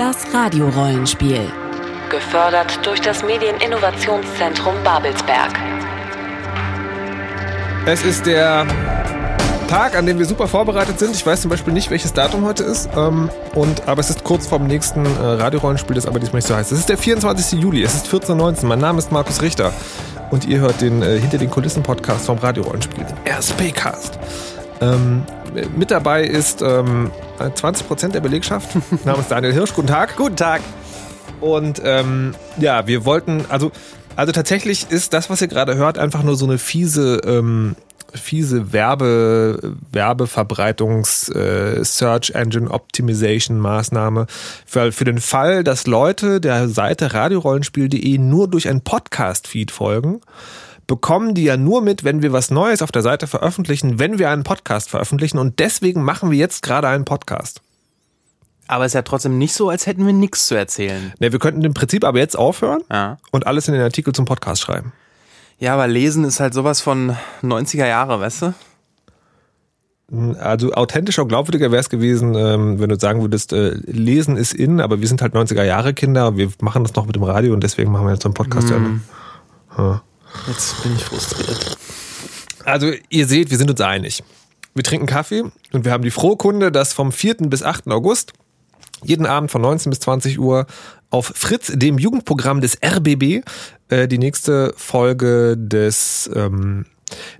Das Radiorollenspiel. Gefördert durch das Medieninnovationszentrum Babelsberg. Es ist der Tag, an dem wir super vorbereitet sind. Ich weiß zum Beispiel nicht, welches Datum heute ist. Ähm, und, aber es ist kurz vorm nächsten äh, Radiorollenspiel, das aber diesmal nicht so heißt. Es ist der 24. Juli, es ist 14.19 Uhr. Mein Name ist Markus Richter. Und ihr hört den äh, Hinter den Kulissen Podcast vom Radiorollenspiel, den RSP-Cast. Ähm, mit dabei ist ähm, 20% der Belegschaft. Name ist Daniel Hirsch. Guten Tag. Guten Tag. Und ähm, ja, wir wollten, also, also tatsächlich ist das, was ihr gerade hört, einfach nur so eine fiese, ähm, fiese Werbe, Werbeverbreitungs, äh, Search Engine Optimization Maßnahme für, für den Fall, dass Leute der Seite radiorollenspiel.de nur durch ein Podcast-Feed folgen bekommen die ja nur mit, wenn wir was Neues auf der Seite veröffentlichen, wenn wir einen Podcast veröffentlichen. Und deswegen machen wir jetzt gerade einen Podcast. Aber es ist ja trotzdem nicht so, als hätten wir nichts zu erzählen. Ne, wir könnten im Prinzip aber jetzt aufhören Ja. und alles in den Artikel zum Podcast schreiben. Ja, aber lesen ist halt sowas von 90er Jahre, weißt du? Also authentischer und glaubwürdiger wäre es gewesen, ähm, wenn du sagen würdest, äh, lesen ist in, aber wir sind halt 90er Jahre Kinder, wir machen das noch mit dem Radio und deswegen machen wir jetzt so einen Podcast. Ende. Ja. Jetzt bin ich frustriert. Also ihr seht, wir sind uns einig. Wir trinken Kaffee und wir haben die frohe Kunde, dass vom 4. bis 8. August jeden Abend von 19 bis 20 Uhr auf Fritz, dem Jugendprogramm des RBB, äh, die nächste Folge des ähm,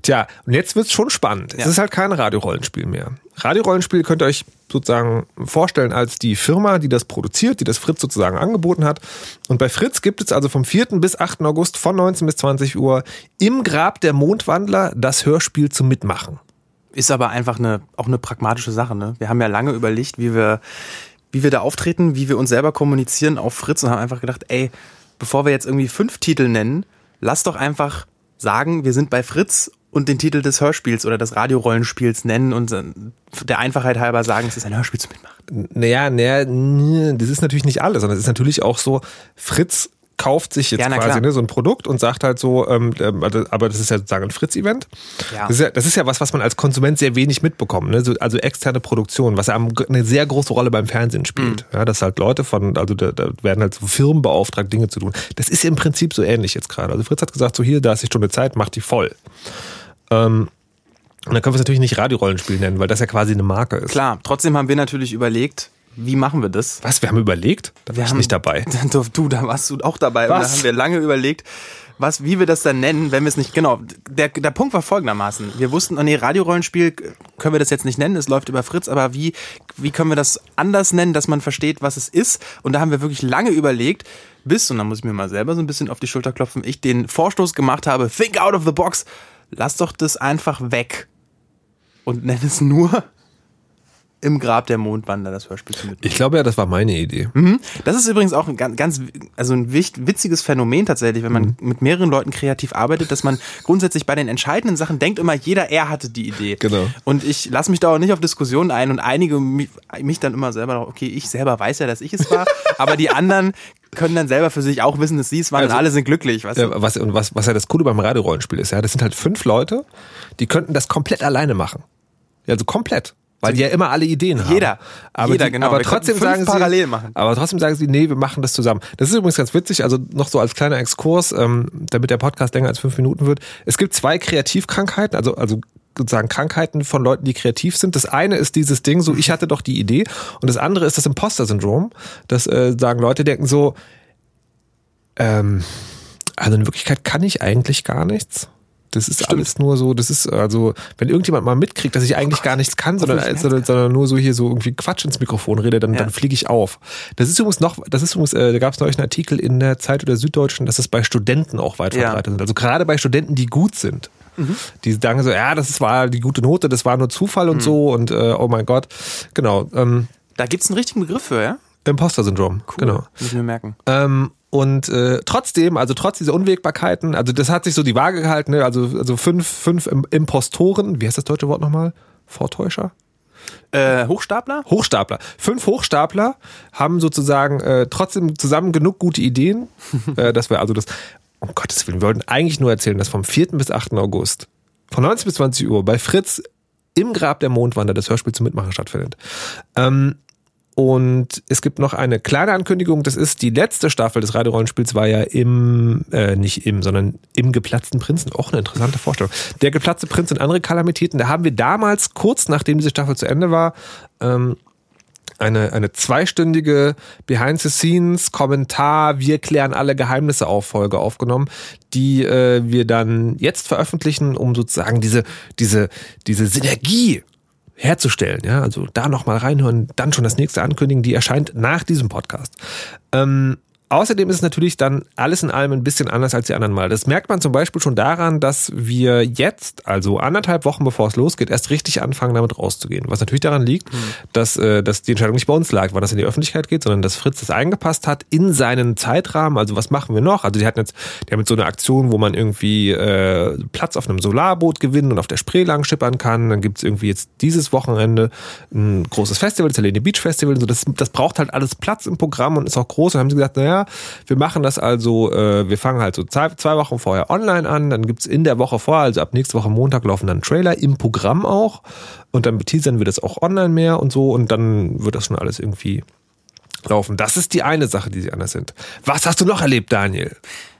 Tja, und jetzt wird's schon spannend. Es Ja. ist halt kein Radiorollenspiel mehr. Radiorollenspiel könnt ihr euch sozusagen vorstellen als die Firma, die das produziert, die das Fritz sozusagen angeboten hat. Und bei Fritz gibt es also vom 4. bis 8. August von 19 bis 20 Uhr im Grab der Mondwandler das Hörspiel zum Mitmachen. Ist aber einfach eine, auch eine pragmatische Sache, ne? Wir haben ja lange überlegt, wie wir, wie wir da auftreten, wie wir uns selber kommunizieren auf Fritz und haben einfach gedacht, ey, bevor wir jetzt irgendwie fünf Titel nennen, lass doch einfach sagen, wir sind bei Fritz und den Titel des Hörspiels oder des Radiorollenspiels nennen und äh, der Einfachheit halber sagen, es ist ein Hörspiel zum Mitmachen. Naja, naja, das ist natürlich nicht alles, sondern es ist natürlich auch so, Fritz kauft sich jetzt Ja, quasi ne, so ein Produkt und sagt halt so, ähm, ähm, also- aber das ist ja sozusagen ein Fritz-Event. Ja. Das, ist ja, das ist ja was, was man als Konsument sehr wenig mitbekommt. Ne? So, also externe Produktion, was eine sehr große Rolle beim Fernsehen spielt. Mhm. Ja, dass halt Leute von, also da, da werden halt so Firmen beauftragt, Dinge zu tun. Das ist im Prinzip so ähnlich jetzt gerade. Also Fritz hat gesagt, so hier, da ist die Stunde Zeit, macht die voll. Ähm, und dann können wir es natürlich nicht Radiorollenspiel nennen, weil das ja quasi eine Marke ist. Klar, trotzdem haben wir natürlich überlegt, wie machen wir das? Was? Wir haben überlegt? Da war ich nicht dabei. Du, du, da warst du auch dabei. Und da Was? haben wir lange überlegt, was, wie wir das dann nennen, wenn wir es nicht, genau. Der, der Punkt war folgendermaßen. Wir wussten, oh nee, Radiorollenspiel können wir das jetzt nicht nennen, es läuft über Fritz, aber wie, wie können wir das anders nennen, dass man versteht, was es ist? Und da haben wir wirklich lange überlegt, bis, und da muss ich mir mal selber so ein bisschen auf die Schulter klopfen, ich den Vorstoß gemacht habe, think out of the box, lass doch das einfach weg. Und nenn es nur im Grab der Mondwander, das Hörspiel zu mitmachen. Ich glaube ja, das war meine Idee. Das ist übrigens auch ein ganz, ganz also ein witziges Phänomen tatsächlich, wenn man Mhm. mit mehreren Leuten kreativ arbeitet, dass man grundsätzlich bei den entscheidenden Sachen denkt immer, jeder er hatte die Idee. Genau. Und ich lasse mich da auch nicht auf Diskussionen ein und einige mich, mich dann immer selber, okay, ich selber weiß ja, dass ich es war, aber die anderen können dann selber für sich auch wissen, dass sie es waren Also- und alle sind glücklich. Weißt du? Was, und was, was ja das Coole beim Radiorollenspiel ist, ja, das sind halt fünf Leute, die könnten das komplett alleine machen. Ja, Also komplett. Weil die ja immer alle Ideen haben. Jeder. Aber, Jeder, die, genau. aber trotzdem sagen sie, parallel machen. aber trotzdem sagen sie, nee, wir machen das zusammen. Das ist übrigens ganz witzig, also noch so als kleiner Exkurs, ähm, damit der Podcast länger als fünf Minuten wird. Es gibt zwei Kreativkrankheiten, also, also sozusagen Krankheiten von Leuten, die kreativ sind. Das eine ist dieses Ding, so ich hatte doch die Idee, und das andere ist das Imposter-Syndrom. Das äh, sagen Leute, denken so, ähm, also in Wirklichkeit kann ich eigentlich gar nichts. Das ist alles nur so, das ist also, wenn irgendjemand mal mitkriegt, dass ich eigentlich gar nichts kann, sondern, sondern, sondern nur so hier so irgendwie Quatsch ins Mikrofon rede, dann, Ja. dann fliege ich auf. Das ist übrigens noch, das ist übrigens, äh, da gab es neulich einen Artikel in der Zeit oder Süddeutschen, dass es bei Studenten auch weit Ja. verbreitet sind. Also gerade bei Studenten, die gut sind. Die sagen so, ja, das war die gute Note, das war nur Zufall und so und äh, oh mein Gott. Genau. Ähm, Da gibt's einen richtigen Begriff für, ja? Imposter-Syndrom. Genau. Muss ich mir merken. Ähm, und äh, trotzdem, also trotz dieser Unwägbarkeiten, also das hat sich so die Waage gehalten, ne? also, also fünf, fünf Im- Impostoren, wie heißt das deutsche Wort nochmal? Vortäuscher? Äh, Hochstapler? Hochstapler. Fünf Hochstapler haben sozusagen äh, trotzdem zusammen genug gute Ideen, äh, dass wir also das, um Gottes Willen, wir wollten eigentlich nur erzählen, dass vom 4. bis 8. August von 19 bis 20 Uhr bei Fritz im Grab der Mondwander das Hörspiel zum Mitmachen stattfindet. Ähm, Und es gibt noch eine kleine Ankündigung, das ist die letzte Staffel des Radiorollenspiels, war ja im, äh, nicht im, sondern im geplatzten Prinzen. Auch eine interessante Vorstellung. Der geplatzte Prinz und andere Kalamitäten, da haben wir damals, kurz nachdem diese Staffel zu Ende war, ähm, eine, eine zweistündige Behind-the-Scenes-Kommentar, wir klären alle Geheimnisse auf Folge aufgenommen, die äh, wir dann jetzt veröffentlichen, um sozusagen diese, diese, diese Synergie herzustellen. Ja, also da nochmal reinhören, dann schon das nächste ankündigen, die erscheint nach diesem Podcast. Ähm, Außerdem ist es natürlich dann alles in allem ein bisschen anders als die anderen Mal. Das merkt man zum Beispiel schon daran, dass wir jetzt, also anderthalb Wochen bevor es losgeht, erst richtig anfangen, damit rauszugehen. Was natürlich daran liegt, mhm. dass, äh, dass die Entscheidung nicht bei uns lag, wann das in die Öffentlichkeit geht, sondern dass Fritz das eingepasst hat in seinen Zeitrahmen. Also was machen wir noch? Also die hatten jetzt, die haben jetzt so eine Aktion, wo man irgendwie äh, Platz auf einem Solarboot gewinnen und auf der Spree lang schippern kann. Dann gibt's irgendwie jetzt dieses Wochenende ein großes Festival, das Helene Beach Festival. So, das, das braucht halt alles Platz im Programm und ist auch groß. Und haben sie gesagt, naja, wir machen das also, äh, wir fangen halt so zwei, zwei Wochen vorher online an, dann gibt's in der Woche vorher, also ab nächste Woche Montag laufen dann Trailer im Programm auch und dann teasern wir das auch online mehr und so und dann wird das schon alles irgendwie laufen. Das ist die eine Sache, die sie anders sind. Was hast du noch erlebt, Daniel?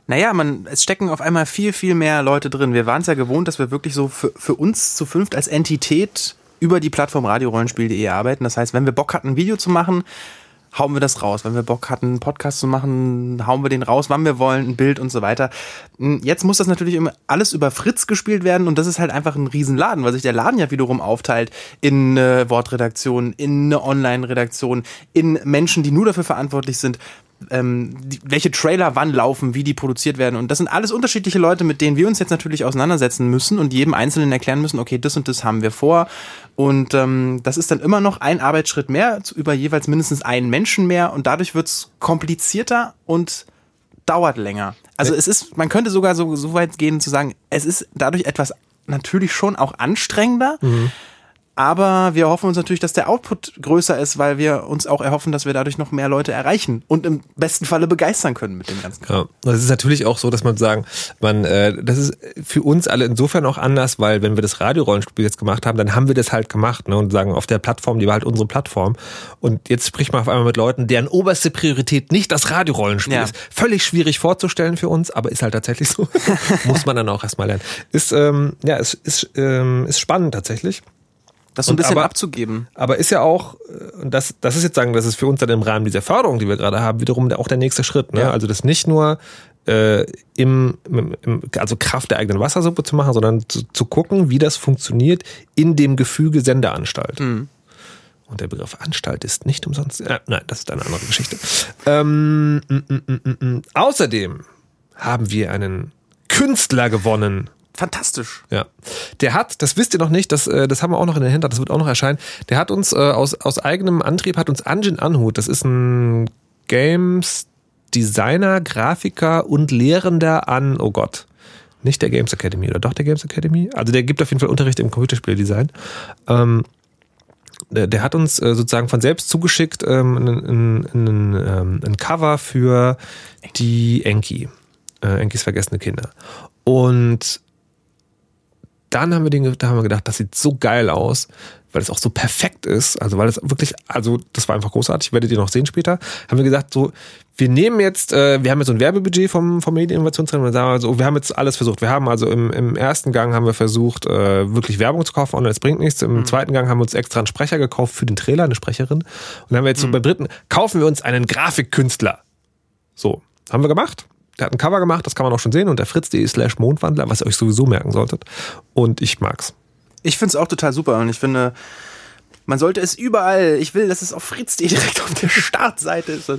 Naja, man, es stecken auf einmal viel, viel mehr Leute drin. Wir waren es ja gewohnt, dass wir wirklich so für, für uns zu fünft als Entität über die Plattform radiorollenspiel.de arbeiten. Das heißt, wenn wir Bock hatten, ein Video zu machen, hauen wir das raus. Wenn wir Bock hatten, einen Podcast zu machen, hauen wir den raus, wann wir wollen, ein Bild und so weiter. Hm, jetzt muss das natürlich immer alles über Fritz gespielt werden und das ist halt einfach ein Riesenladen, weil sich der Laden ja wiederum aufteilt in eine Wortredaktion, in eine Online-Redaktion, in Menschen, die nur dafür verantwortlich sind, ähm, die, welche Trailer wann laufen, wie die produziert werden. Und das sind alles unterschiedliche Leute, mit denen wir uns jetzt natürlich auseinandersetzen müssen und jedem Einzelnen erklären müssen, okay, das und das haben wir vor. Und ähm, das ist dann immer noch ein Arbeitsschritt mehr, über jeweils mindestens einen Menschen mehr. Und dadurch wird's komplizierter und dauert länger. Also es ist, man könnte sogar so, so weit gehen zu sagen, es ist dadurch etwas natürlich schon auch anstrengender. Mhm. Aber wir hoffen uns natürlich, dass der Output größer ist, weil wir uns auch erhoffen, dass wir dadurch noch mehr Leute erreichen und im besten Falle begeistern können mit dem ganzen. Ja, das ist natürlich auch so, dass man sagen, man, äh, das ist für uns alle insofern auch anders, weil wenn wir das Radiorollenspiel jetzt gemacht haben, dann haben wir das halt gemacht ne, und sagen auf der Plattform, die war halt unsere Plattform. Und jetzt spricht man auf einmal mit Leuten, deren oberste Priorität nicht das Radiorollenspiel ja. ist. Völlig schwierig vorzustellen für uns, aber ist halt tatsächlich so. Muss man dann auch erstmal lernen. Ist, ähm, ja, es ist, ähm, ist spannend tatsächlich. Das so ein bisschen aber, abzugeben. Aber ist ja auch, äh, und das, das ist jetzt sagen, das ist für uns dann im Rahmen dieser Förderung, die wir gerade haben, wiederum auch der nächste Schritt. Ne? Ja. Also das nicht nur äh, im, im, also Kraft der eigenen Wassersuppe zu machen, sondern zu, zu gucken, wie das funktioniert in dem Gefüge Sendeanstalt. Mhm. Und der Begriff Anstalt ist nicht umsonst. Äh, nein, das ist eine andere Geschichte. Ähm, m, m, m, außerdem haben wir einen Künstler gewonnen fantastisch. Ja. Der hat, das wisst ihr noch nicht, das, äh, das haben wir auch noch in der Hinterhand, das wird auch noch erscheinen. Der hat uns äh, aus, aus eigenem Antrieb, hat uns Anjin Anhut, das ist ein Games Designer, Grafiker und Lehrender an, oh Gott, nicht der Games Academy oder doch der Games Academy? Also der gibt auf jeden Fall Unterricht im Computerspieldesign. Ähm, der, der hat uns äh, sozusagen von selbst zugeschickt ähm, ein, ein, ein, ähm, ein Cover für die Enki, äh, Enkis vergessene Kinder. Und dann haben wir den, da haben wir gedacht, das sieht so geil aus, weil es auch so perfekt ist. Also weil es wirklich, also das war einfach großartig. Werdet ihr noch sehen später. Haben wir gesagt, so wir nehmen jetzt, äh, wir haben jetzt so ein Werbebudget vom vom Medieninnovationszentrum und sagen also, wir haben jetzt alles versucht. Wir haben also im, im ersten Gang haben wir versucht, äh, wirklich Werbung zu kaufen, online, es bringt nichts. Im mhm. zweiten Gang haben wir uns extra einen Sprecher gekauft für den Trailer, eine Sprecherin. Und dann haben wir jetzt mhm. so beim dritten, kaufen wir uns einen Grafikkünstler. So, haben wir gemacht. Der hat ein Cover gemacht, das kann man auch schon sehen, unter fritz.de slash Mondwandler, was ihr euch sowieso merken solltet. Und ich mag's. Ich find's auch total super und ich finde, man sollte es überall, ich will, dass es auf fritz.de direkt auf der Startseite ist.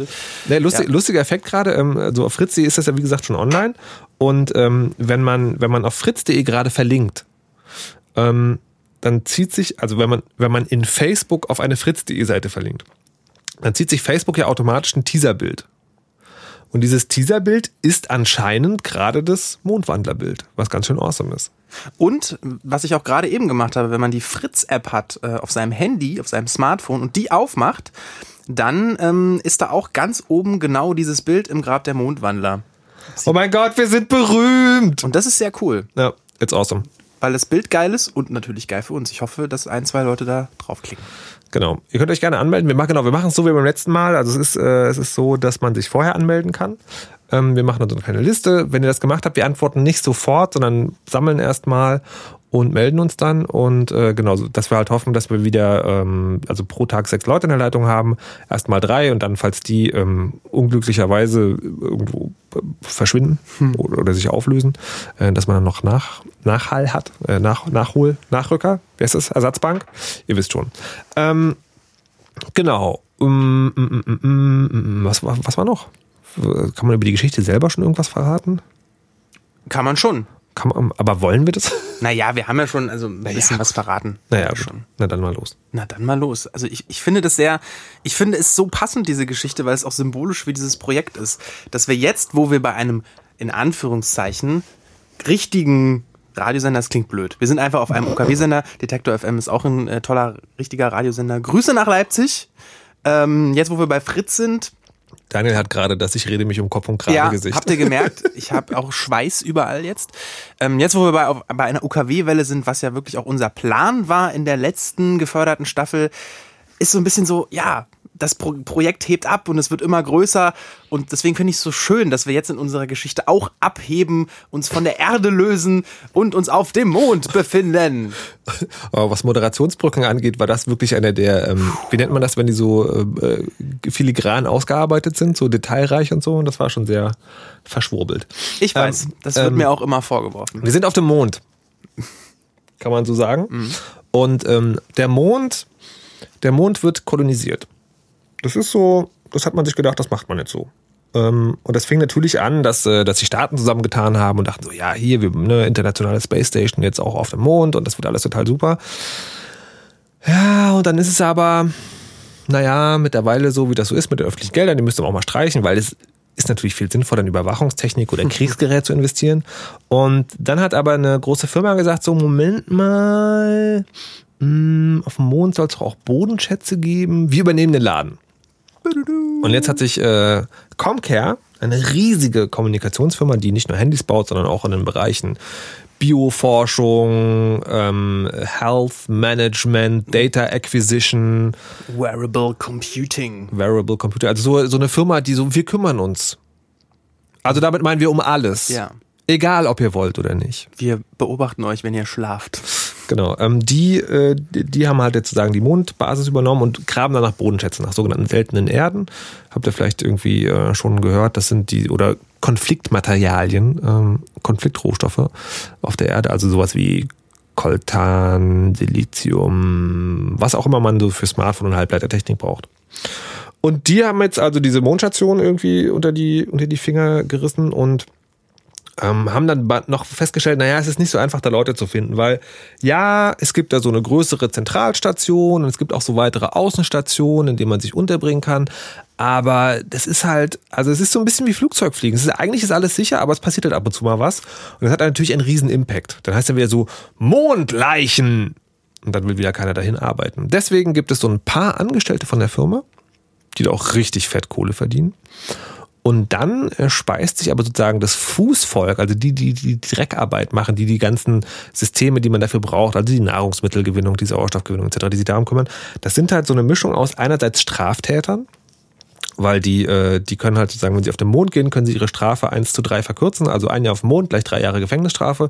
Nee, lustig, ja. Lustiger Effekt gerade, ähm, also auf fritz.de ist das ja wie gesagt schon online und ähm, wenn man, wenn man auf fritz.de gerade verlinkt, ähm, dann zieht sich, also wenn man, wenn man in Facebook auf eine fritz.de Seite verlinkt, dann zieht sich Facebook ja automatisch ein Teaserbild und dieses Teaserbild ist anscheinend gerade das Mondwandlerbild, was ganz schön awesome ist. Und was ich auch gerade eben gemacht habe, wenn man die Fritz-App hat äh, auf seinem Handy, auf seinem Smartphone und die aufmacht, dann ähm, ist da auch ganz oben genau dieses Bild im Grab der Mondwandler. Oh mein Gott, wir sind berühmt! Und das ist sehr cool. Ja, it's awesome. Weil das Bild geil ist und natürlich geil für uns. Ich hoffe, dass ein, zwei Leute da draufklicken. Genau. Ihr könnt euch gerne anmelden. Wir machen genau, wir machen es so wie beim letzten Mal. Also es ist, äh, es ist so, dass man sich vorher anmelden kann. Ähm, wir machen dann so eine kleine Liste. Wenn ihr das gemacht habt, wir antworten nicht sofort, sondern sammeln erstmal und melden uns dann. Und äh, genau, dass wir halt hoffen, dass wir wieder ähm, also pro Tag sechs Leute in der Leitung haben. Erstmal drei und dann, falls die ähm, unglücklicherweise irgendwo äh, verschwinden hm. oder, oder, sich auflösen, äh, dass man dann noch nach, Nachhall hat, äh, nach, Nachhol, Nachrücker, wer ist das? Ersatzbank? Ihr wisst schon. Ähm, genau. Um, um, um, was, was war noch? Kann man über die Geschichte selber schon irgendwas verraten? Kann man schon. Man, aber wollen wir das? Naja, wir haben ja schon also ein bisschen was verraten. Naja, schon. Na dann mal los. Na dann mal los. Also ich, ich finde das sehr, ich finde es so passend, diese Geschichte, weil es auch symbolisch für dieses Projekt ist. Dass wir jetzt, wo wir bei einem, in Anführungszeichen, richtigen Radiosender, das klingt blöd. Wir sind einfach auf einem OKW-Sender. Detektor FM ist auch ein äh, toller, richtiger Radiosender. Grüße nach Leipzig. Ähm, jetzt, wo wir bei Fritz sind, Daniel hat gerade das Ich rede mich um Kopf und Kragen ja, Gesicht. Habt ihr gemerkt? Ich habe auch Schweiß überall jetzt. Ähm, jetzt, wo wir bei, bei einer UKW-Welle sind, was ja wirklich auch unser Plan war in der letzten geförderten Staffel, ist so ein bisschen so, ja, das Pro Projekt hebt ab und es wird immer größer. Und deswegen finde ich es so schön, dass wir jetzt in unserer Geschichte auch abheben, uns von der Erde lösen und uns auf dem Mond befinden. Aber was Moderationsbrücken angeht, war das wirklich einer der, ähm, wie nennt man das, wenn die so äh, filigran ausgearbeitet sind, so detailreich und so. Und das war schon sehr verschwurbelt. Ich weiß, ähm, das wird ähm, mir auch immer vorgeworfen. Wir sind auf dem Mond. Kann man so sagen. Mhm. Und ähm, der Mond, der Mond wird kolonisiert. Das ist so, das hat man sich gedacht, das macht man jetzt so. Ähm, und das fing natürlich an, dass, äh, dass die Staaten zusammengetan haben und dachten so, ja, hier, wir eine internationale Space Station jetzt auch auf dem Mond und das wird alles total super. Ja, und dann ist es aber, naja, mittlerweile so, wie das so ist mit den öffentlichen Geldern, die müsste man auch mal streichen, weil es ist natürlich viel sinnvoller, in Überwachungstechnik oder Kriegsgerät zu investieren. Und dann hat aber eine große Firma gesagt, so, Moment mal, mh, hm, auf dem Mond soll es auch Bodenschätze geben, wir übernehmen den Laden. Und jetzt hat sich äh, Comcare, eine riesige Kommunikationsfirma, die nicht nur Handys baut, sondern auch in den Bereichen Bioforschung, ähm, Health Management, Data Acquisition, Wearable Computing. Wearable Computing, also so, so eine Firma, die so, wir kümmern uns. Also damit meinen wir um alles. Ja. Egal, ob ihr wollt oder nicht. Wir beobachten euch, wenn ihr schlaft. Genau. Ähm, die, äh, die, die haben halt jetzt sozusagen die Mondbasis übernommen und graben dann nach Bodenschätzen, nach sogenannten seltenen Erden. Habt ihr vielleicht irgendwie äh, schon gehört, das sind die, oder Konfliktmaterialien, ähm, Konfliktrohstoffe auf der Erde, also sowas wie Coltan, Silizium, was auch immer man so für Smartphone und Halbleitertechnik braucht. Und die haben jetzt also diese Mondstation irgendwie unter die, unter die Finger gerissen und ähm, haben dann noch festgestellt, naja, es ist nicht so einfach, da Leute zu finden, weil ja, es gibt da so eine größere Zentralstation und es gibt auch so weitere Außenstationen, in denen man sich unterbringen kann. Aber das ist halt, also es ist so ein bisschen wie Flugzeugfliegen. Es ist, eigentlich ist alles sicher, aber es passiert halt ab und zu mal was. Und das hat natürlich einen riesen Impact. Dann heißt dann wieder so Mondleichen. Und dann will wieder keiner dahin arbeiten. Deswegen gibt es so ein paar Angestellte von der Firma, die da auch richtig fett Kohle verdienen. Und dann äh, speist sich aber sozusagen das Fußvolk, also die, die die Dreckarbeit machen, die die ganzen Systeme, die man dafür braucht, also die Nahrungsmittelgewinnung, die Sauerstoffgewinnung etc., die sich darum kümmern, das sind halt so eine Mischung aus einerseits Straftätern, weil die, äh, die können halt sozusagen, wenn sie auf den Mond gehen, können sie ihre Strafe eins zu drei verkürzen, also ein Jahr auf dem Mond, gleich drei Jahre Gefängnisstrafe.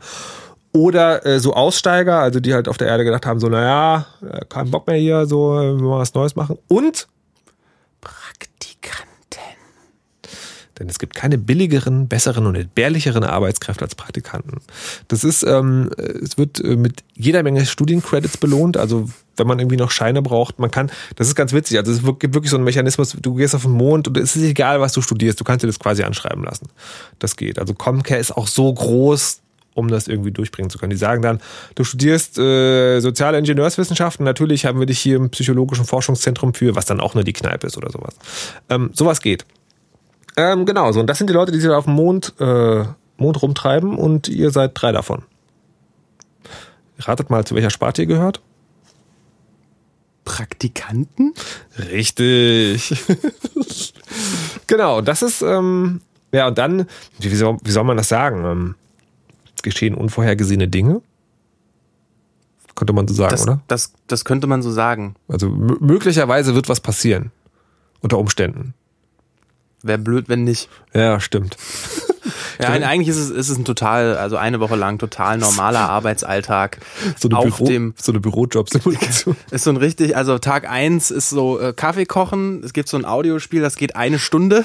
Oder äh, so Aussteiger, also die halt auf der Erde gedacht haben, so, naja, kein Bock mehr hier, so, wir wollen was Neues machen. Und Denn es gibt keine billigeren, besseren und entbehrlicheren Arbeitskräfte als Praktikanten. Das ist, ähm, es wird äh, mit jeder Menge Studiencredits belohnt. Also wenn man irgendwie noch Scheine braucht, man kann, das ist ganz witzig. Also es gibt wirklich so einen Mechanismus, du gehst auf den Mond und es ist egal, was du studierst, du kannst dir das quasi anschreiben lassen. Das geht. Also Comcare ist auch so groß, um das irgendwie durchbringen zu können. Die sagen dann, du studierst äh, soziale Ingenieurswissenschaften, natürlich haben wir dich hier im psychologischen Forschungszentrum für, was dann auch nur die Kneipe ist oder sowas. Ähm, sowas geht. Ähm, genau, so. Und das sind die Leute, die sich da auf dem Mond, äh, Mond rumtreiben und ihr seid drei davon. Ratet mal, zu welcher Sparte ihr gehört? Praktikanten? Richtig. genau, das ist, ähm, ja, und dann, wie soll, wie soll man das sagen? Ähm, geschehen unvorhergesehene Dinge. könnte man so sagen, Das, oder? das, das könnte man so sagen. Also möglicherweise wird was passieren. Unter Umständen. Wäre blöd, wenn nicht. Ja, stimmt. Ja, eigentlich ist es, ist es ein total, also eine Woche lang total normaler Arbeitsalltag. So eine, auf Büro, dem, so eine Bürojobsimulation. ist so ein richtig, also Tag eins ist so äh, Kaffee kochen. Es gibt so ein Audiospiel, das geht eine Stunde.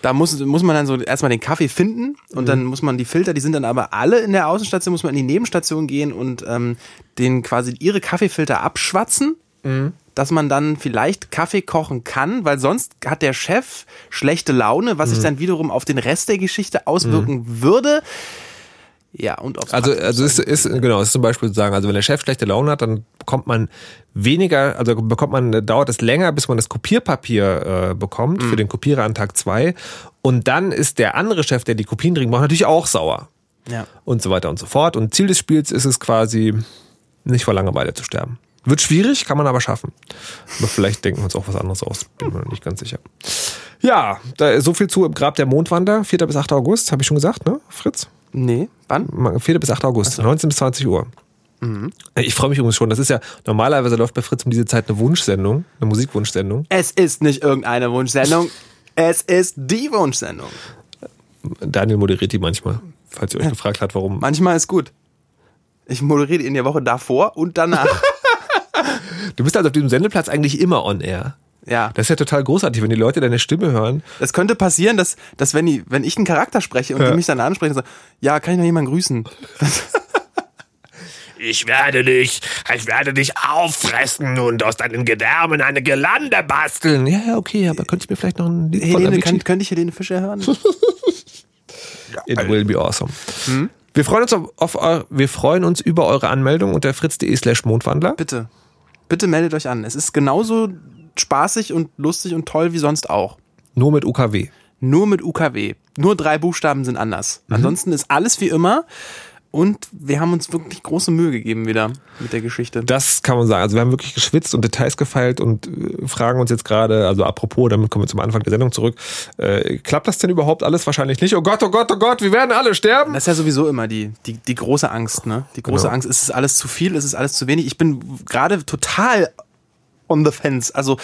Da muss, muss man dann so erstmal den Kaffee finden und dann muss man die Filter, die sind dann aber alle in der Außenstation, muss man in die Nebenstation gehen und ähm, den quasi ihre Kaffeefilter abschwatzen, dass man dann vielleicht Kaffee kochen kann, weil sonst hat der Chef schlechte Laune, was sich dann wiederum auf den Rest der Geschichte auswirken würde. Ja, und aufs Also, also ist, ist, genau, ist zum Beispiel zu sagen, also wenn der Chef schlechte Laune hat, dann bekommt man weniger, also bekommt man, dauert es länger, bis man das Kopierpapier äh, bekommt für den Kopierer an Tag zwei Und dann ist der andere Chef, der die Kopien dringend braucht, natürlich auch sauer. ja. Und so weiter und so fort. Und Ziel des Spiels ist es quasi, nicht vor Langeweile zu sterben. Wird schwierig, kann man aber schaffen. Aber vielleicht denken wir uns auch was anderes aus. Bin mir noch nicht ganz sicher. Ja, da ist so viel zu im Grab der Mondwander. 4. bis 8. August, habe ich schon gesagt, ne, Fritz? Nee, wann? 4. bis 8. August, 19 bis 20 Uhr. Ich freue mich übrigens schon. Das ist ja, normalerweise läuft bei Fritz um diese Zeit eine Wunschsendung, eine Musikwunschsendung. Es ist nicht irgendeine Wunschsendung. Es ist die Wunschsendung. Daniel moderiert die manchmal, falls ihr euch gefragt habt, warum. Manchmal ist gut. Ich moderiere die in der Woche davor und danach. Du bist also auf diesem Sendeplatz eigentlich immer on air. ja. Das ist ja total großartig, wenn die Leute deine Stimme hören. Es könnte passieren, dass, dass wenn, die, wenn ich einen Charakter spreche und Ja. die mich dann ansprechen und sagen, ja, kann ich noch jemanden grüßen? Ich werde dich, ich werde dich auffressen und aus deinen Gedärmen eine Gelande basteln. Ja, ja, okay, aber könnte ich mir vielleicht noch ein Lied Helene, kann, könnte ich Helene Fischer hören? It will be awesome. Wir freuen uns auf, auf eu- wir freuen uns über eure Anmeldung unter fritz.de slash Mondwandler. Bitte. Bitte meldet euch an. Es ist genauso spaßig und lustig und toll wie sonst auch. Nur mit UKW. Nur mit UKW. Nur drei Buchstaben sind anders. Ansonsten ist alles wie immer. Und wir haben uns wirklich große Mühe gegeben wieder mit der Geschichte. Das kann man sagen. Also wir haben wirklich geschwitzt und Details gefeilt und äh, fragen uns jetzt gerade, also apropos, damit kommen wir zum Anfang der Sendung zurück, äh, klappt das denn überhaupt alles? Wahrscheinlich nicht. Oh Gott, oh Gott, oh Gott, wir werden alle sterben. Das ist ja sowieso immer die, die, die große Angst, ne? Die große Genau. Angst, ist es alles zu viel, ist es alles zu wenig? Ich bin gerade total on the fence. Also,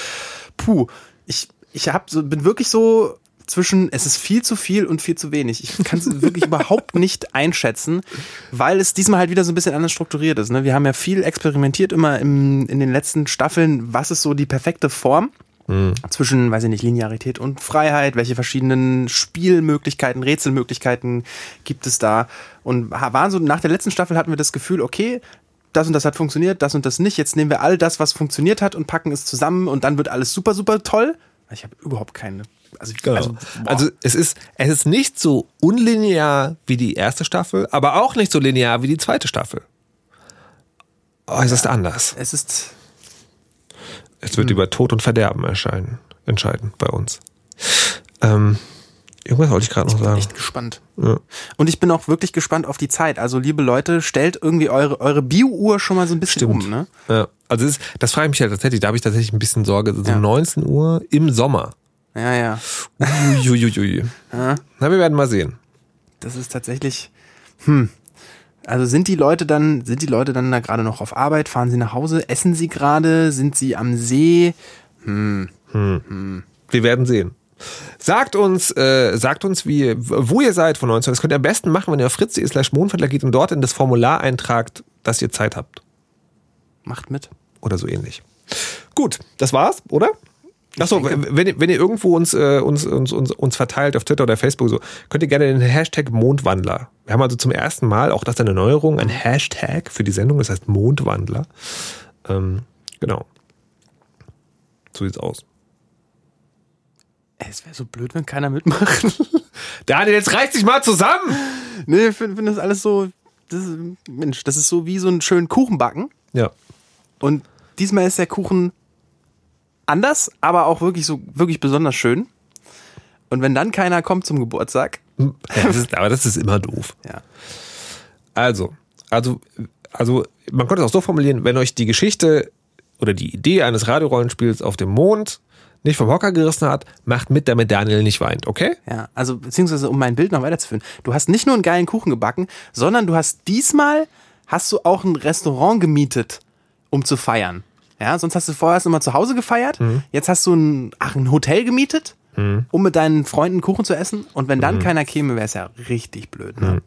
puh, ich, ich hab so, bin wirklich so zwischen, es ist viel zu viel und viel zu wenig. Ich kann es wirklich überhaupt nicht einschätzen, weil es diesmal halt wieder so ein bisschen anders strukturiert ist. Ne? Wir haben ja viel experimentiert immer im, in den letzten Staffeln, was ist so die perfekte Form zwischen, weiß ich nicht, Linearität und Freiheit, welche verschiedenen Spielmöglichkeiten, Rätselmöglichkeiten gibt es da. Und waren so, nach der letzten Staffel hatten wir das Gefühl, okay, das und das hat funktioniert, das und das nicht. Jetzt nehmen wir all das, was funktioniert hat und packen es zusammen und dann wird alles super, super toll. Ich habe überhaupt keine. Also, Genau. also, Also, es ist es ist nicht so unlinear wie die erste Staffel, aber auch nicht so linear wie die zweite Staffel. Oh, es ist anders. es ist. Es wird über Tod und Verderben erscheinen, entscheiden bei uns. Ähm, irgendwas wollte ich gerade noch sagen. echt gespannt. Ja. Und ich bin auch wirklich gespannt auf die Zeit. Also, liebe Leute, stellt irgendwie eure, eure Bio-Uhr schon mal so ein bisschen Stimmt. um, ne? Ja. Also es ist, das frage ich mich ja tatsächlich, da habe ich tatsächlich ein bisschen Sorge. So Ja. 19 Uhr im Sommer. Ja, ja. Uiuiui. Na, wir werden mal sehen. Das ist tatsächlich. Hm. Also sind die Leute dann, sind die Leute dann da gerade noch auf Arbeit? Fahren sie nach Hause? Essen sie gerade? Sind sie am See? Wir werden sehen. Sagt uns, äh, sagt uns, wie, wo ihr seid von 19. Das könnt ihr am besten machen, wenn ihr auf fritz.de slash Mondvertler geht und dort in das Formular eintragt, dass ihr Zeit habt. Macht mit. Oder so ähnlich. Gut, das war's, oder? Achso, wenn, ihr- wenn ihr irgendwo uns, äh, uns, uns, uns, uns verteilt auf Twitter oder Facebook, so, könnt ihr gerne den Hashtag Mondwandler. Wir haben also zum ersten Mal, auch das ist eine Neuerung, ein Hashtag für die Sendung, das heißt Mondwandler. Ähm, genau. So sieht's aus. Es wäre so blöd, wenn keiner mitmacht. Daniel, jetzt reißt dich mal zusammen! nee, ich finde find das alles so. Das ist, Mensch, das ist so wie so einen schönen Kuchen backen. Ja. Und diesmal ist der Kuchen anders, aber auch wirklich so, wirklich besonders schön. Und wenn dann keiner kommt zum Geburtstag, ja das ist, aber das ist immer doof. ja. Also, also, also, man könnte es auch so formulieren, wenn euch die Geschichte oder die Idee eines Radiorollenspiels auf dem Mond nicht vom Hocker gerissen hat, macht mit, damit Daniel nicht weint, okay? Ja, also beziehungsweise um mein Bild noch weiterzuführen. Du hast nicht nur einen geilen Kuchen gebacken, sondern du hast diesmal hast du auch ein Restaurant gemietet, um zu feiern. Ja, sonst hast du vorher immer zu Hause gefeiert. Jetzt hast du ein, ach, ein Hotel gemietet, um mit deinen Freunden Kuchen zu essen. Und wenn dann keiner käme, wäre es ja richtig blöd. Ne?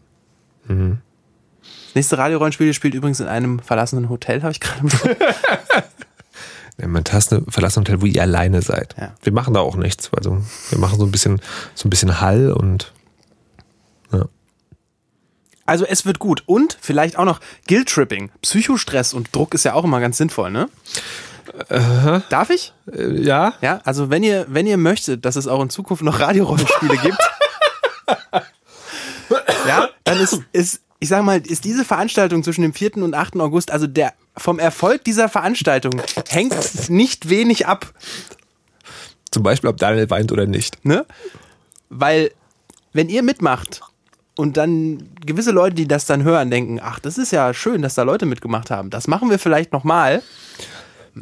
Das nächste Radiorollenspiel spielt übrigens in einem verlassenen Hotel, habe ich gerade man hast eine verlassene Hotel, wo ihr alleine seid. Ja. Wir machen da auch nichts. Also wir machen so ein bisschen, so ein bisschen Hall und ja. Also es wird gut. Und vielleicht auch noch Guilt-Tripping. Psychostress und Druck ist ja auch immer ganz sinnvoll, ne? Darf ich? Äh, ja. Ja, also wenn ihr, wenn ihr möchtet, dass es auch in Zukunft noch Radiorollenspiele gibt, ja, dann ist, ist, ich sag mal, ist diese Veranstaltung zwischen dem 4. und 8. August, also der vom Erfolg dieser Veranstaltung hängt nicht wenig ab, Zum Beispiel, ob Daniel weint oder nicht. ne? Weil, wenn ihr mitmacht und dann gewisse Leute, die das dann hören, denken, ach, das ist ja schön, dass da Leute mitgemacht haben. Das machen wir vielleicht nochmal.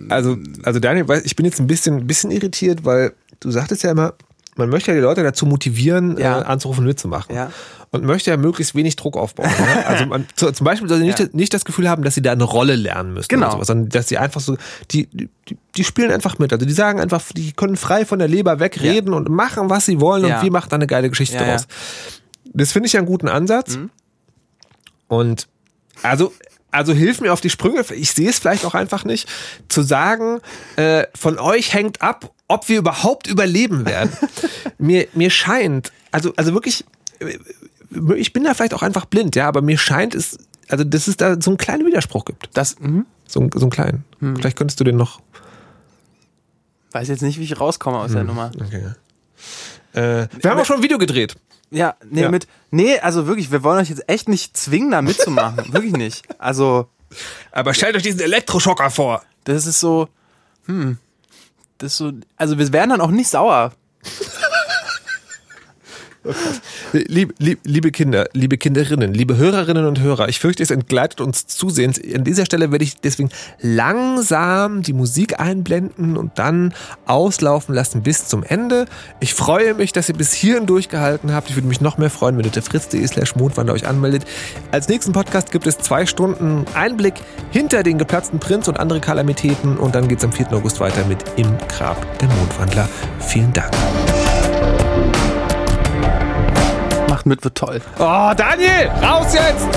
Also, also Daniel, ich bin jetzt ein bisschen, bisschen irritiert, weil du sagtest ja immer, man möchte ja die Leute dazu motivieren, Ja. äh, anzurufen und mitzumachen. Ja. Und möchte ja möglichst wenig Druck aufbauen. Ne? Also man, zu, zum Beispiel soll sie nicht, Ja. nicht das Gefühl haben, dass sie da eine Rolle lernen müssen. Genau. sowas, sondern dass sie einfach so, die, die, die spielen einfach mit. Also die sagen einfach, die können frei von der Leber wegreden und machen, was sie wollen Ja. und wir machen da eine geile Geschichte Ja, ja. Das finde ich ja einen guten Ansatz. Mhm. Und also, also hilf mir auf die Sprünge. Ich sehe es vielleicht auch einfach nicht, zu sagen, äh, von euch hängt ab, ob wir überhaupt überleben werden. mir, mir scheint, also, also wirklich, äh, ich bin da vielleicht auch einfach blind, ja, aber mir scheint es, also dass es da so einen kleinen Widerspruch gibt. Das, mhm. So, einen- so einen kleinen. Vielleicht könntest du den noch. weiß jetzt nicht, wie ich rauskomme aus der Nummer. Okay. Äh, wir haben auch schon ein Video gedreht. Ja, nee, Ja. mit, nee, also wirklich, wir wollen euch jetzt echt nicht zwingen, da mitzumachen. wirklich nicht. Also, Aber stellt euch diesen Elektroschocker vor. das ist so, hm, das ist so, also wir werden dann auch nicht sauer. Lieb, lieb, liebe Kinder, liebe Kinderinnen, liebe Hörerinnen und Hörer, ich fürchte, es entgleitet uns zusehends. An dieser Stelle werde ich deswegen langsam die Musik einblenden und dann auslaufen lassen bis zum Ende. Ich freue mich, dass ihr bis hierhin durchgehalten habt. Ich würde mich noch mehr freuen, wenn ihr der fritz.de slash Mondwander euch anmeldet. Als nächsten Podcast gibt es zwei Stunden Einblick hinter den geplatzten Prinz und andere Kalamitäten und dann geht es am 4. August weiter mit Im Grab der Mondwandler. Vielen Dank. Macht mit, wird toll. Oh, Daniel, raus jetzt!